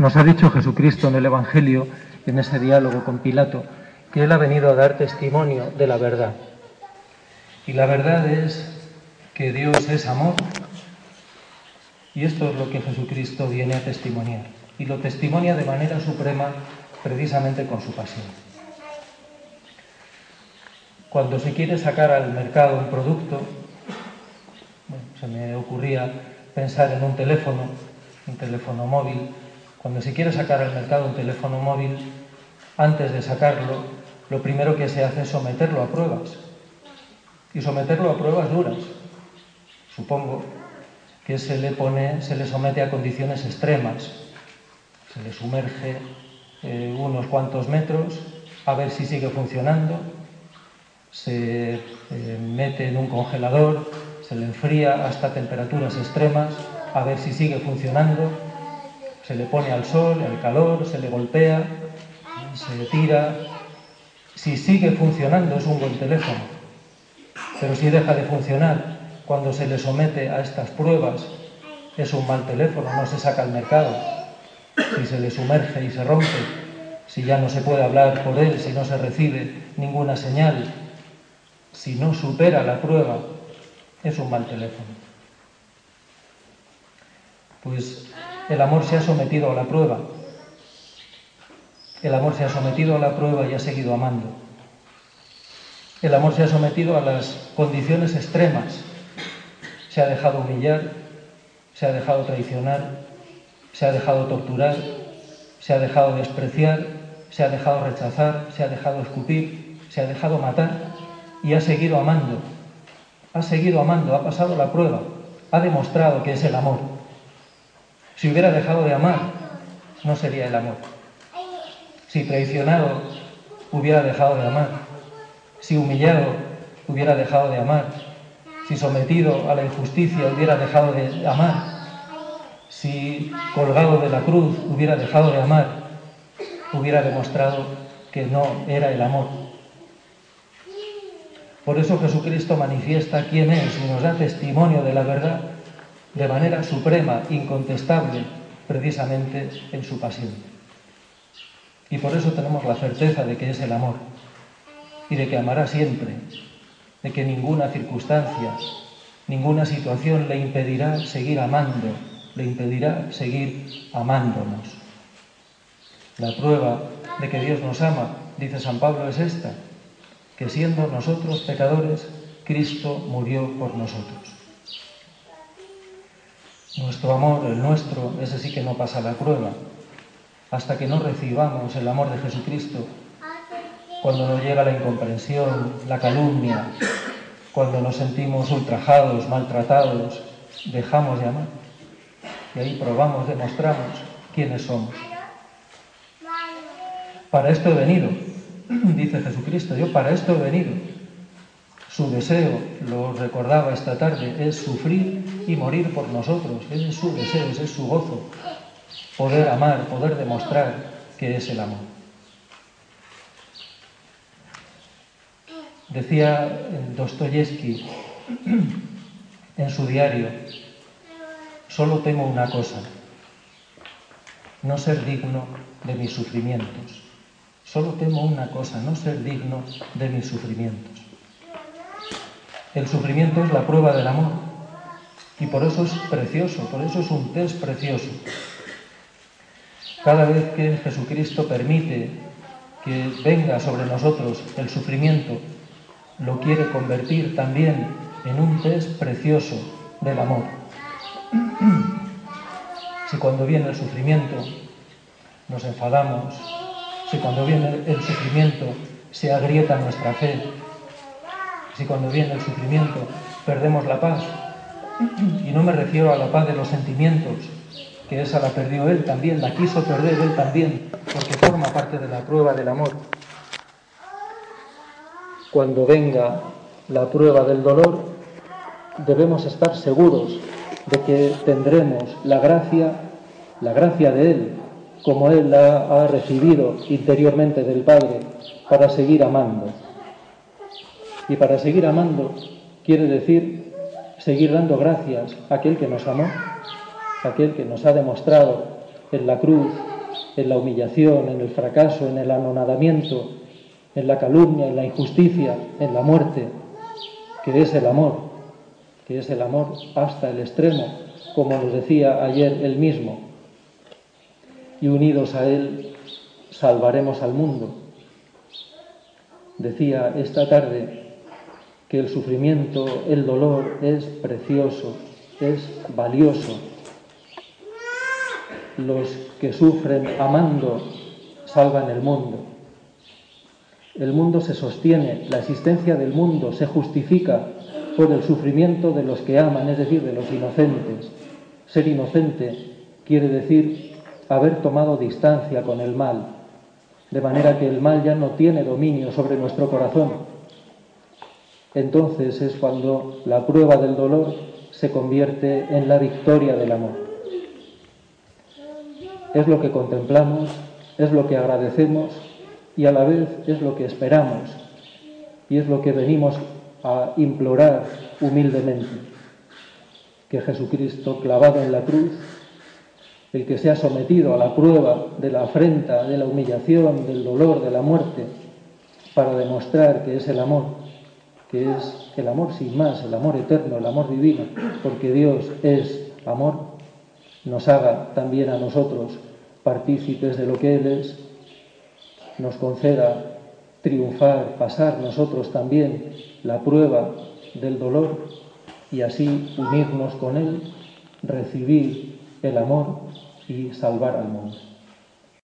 Nos ha dicho Jesucristo en el Evangelio, en ese diálogo con Pilato, que Él ha venido a dar testimonio de la verdad. Y la verdad es que Dios es amor. Y esto es lo que Jesucristo viene a testimoniar. Y lo testimonia de manera suprema precisamente con su pasión. Cuando se quiere sacar al mercado un producto, se me ocurría pensar en un teléfono, un teléfono móvil. Cuando se quiere sacar al mercado un teléfono móvil, antes de sacarlo, lo primero que se hace es someterlo a pruebas. Y someterlo a pruebas duras. Supongo que se le pone, se le somete a condiciones extremas. Se le sumerge eh, unos cuantos metros a ver si sigue funcionando. Se eh, mete en un congelador, se le enfría hasta temperaturas extremas a ver si sigue funcionando. Se le pone al sol, al calor, se le golpea, se tira. Si sigue funcionando es un buen teléfono, pero si deja de funcionar cuando se le somete a estas pruebas es un mal teléfono, no se saca al mercado. Si se le sumerge y se rompe, si ya no se puede hablar por él, si no se recibe ninguna señal, si no supera la prueba, es un mal teléfono. Pues el amor se ha sometido a la prueba el amor se ha sometido a la prueba y ha seguido amando. El amor se ha sometido a las condiciones extremas. Se ha dejado humillar, se ha dejado traicionar, se ha dejado torturar, se ha dejado despreciar, se ha dejado rechazar, se ha dejado escupir, se ha dejado matar y ha seguido amando. Ha seguido amando, ha pasado la prueba, ha demostrado que es el amor. Si hubiera dejado de amar, no sería el amor. Si traicionado hubiera dejado de amar, si humillado hubiera dejado de amar, si sometido a la injusticia hubiera dejado de amar, si colgado de la cruz hubiera dejado de amar, hubiera demostrado que no era el amor. Por eso Jesucristo manifiesta quién es y nos da testimonio de la verdad de manera suprema, incontestable, precisamente en su pasión. Y por eso tenemos la certeza de que es el amor y de que amará siempre, de que ninguna circunstancia, ninguna situación le impedirá seguir amando, le impedirá seguir amándonos. La prueba de que Dios nos ama, dice San Pablo, es esta, que siendo nosotros pecadores, Cristo murió por nosotros. Nuestro amor, el nuestro, ese sí que no pasa la prueba, hasta que no recibamos el amor de Jesucristo, cuando nos llega la incomprensión, la calumnia, cuando nos sentimos ultrajados, maltratados, dejamos de amar. Y ahí probamos, demostramos quiénes somos. Para esto he venido, dice Jesucristo, yo para esto he venido. Su deseo, lo recordaba esta tarde, es sufrir y morir por nosotros. Ese es su deseo, ese es su gozo poder amar, poder demostrar que es el amor. Decía Dostoyevsky en su diario, solo temo una cosa, no ser digno de mis sufrimientos. Solo temo una cosa, no ser digno de mis sufrimientos. El sufrimiento es la prueba del amor y por eso es precioso, por eso es un test precioso. Cada vez que Jesucristo permite que venga sobre nosotros el sufrimiento, lo quiere convertir también en un test precioso del amor. Si cuando viene el sufrimiento nos enfadamos, si cuando viene el sufrimiento se agrieta nuestra fe, si cuando viene el sufrimiento perdemos la paz, y no me refiero a la paz de los sentimientos, que esa la perdió él también, la quiso perder él también, porque forma parte de la prueba del amor. Cuando venga la prueba del dolor, debemos estar seguros de que tendremos la gracia, la gracia de Él, como Él la ha recibido interiormente del Padre, para seguir amando. Y para seguir amando quiere decir seguir dando gracias a aquel que nos amó aquel que nos ha demostrado en la cruz en la humillación, en el fracaso, en el anonadamiento, en la calumnia, en la injusticia, en la muerte, que es el amor, que es el amor hasta el extremo, como nos decía ayer él mismo. Y unidos a él salvaremos al mundo. Decía esta tarde que el sufrimiento, el dolor es precioso, es valioso. Los que sufren amando salvan el mundo. El mundo se sostiene, la existencia del mundo se justifica por el sufrimiento de los que aman, es decir, de los inocentes. Ser inocente quiere decir haber tomado distancia con el mal, de manera que el mal ya no tiene dominio sobre nuestro corazón. Entonces es cuando la prueba del dolor se convierte en la victoria del amor. Es lo que contemplamos, es lo que agradecemos y a la vez es lo que esperamos y es lo que venimos a implorar humildemente. Que Jesucristo clavado en la cruz, el que se ha sometido a la prueba de la afrenta, de la humillación, del dolor, de la muerte, para demostrar que es el amor, que es el amor sin más, el amor eterno, el amor divino, porque Dios es amor, nos haga también a nosotros partícipes de lo que Él es nos conceda triunfar, pasar nosotros también la prueba del dolor y así unirnos con Él, recibir el amor y salvar al mundo.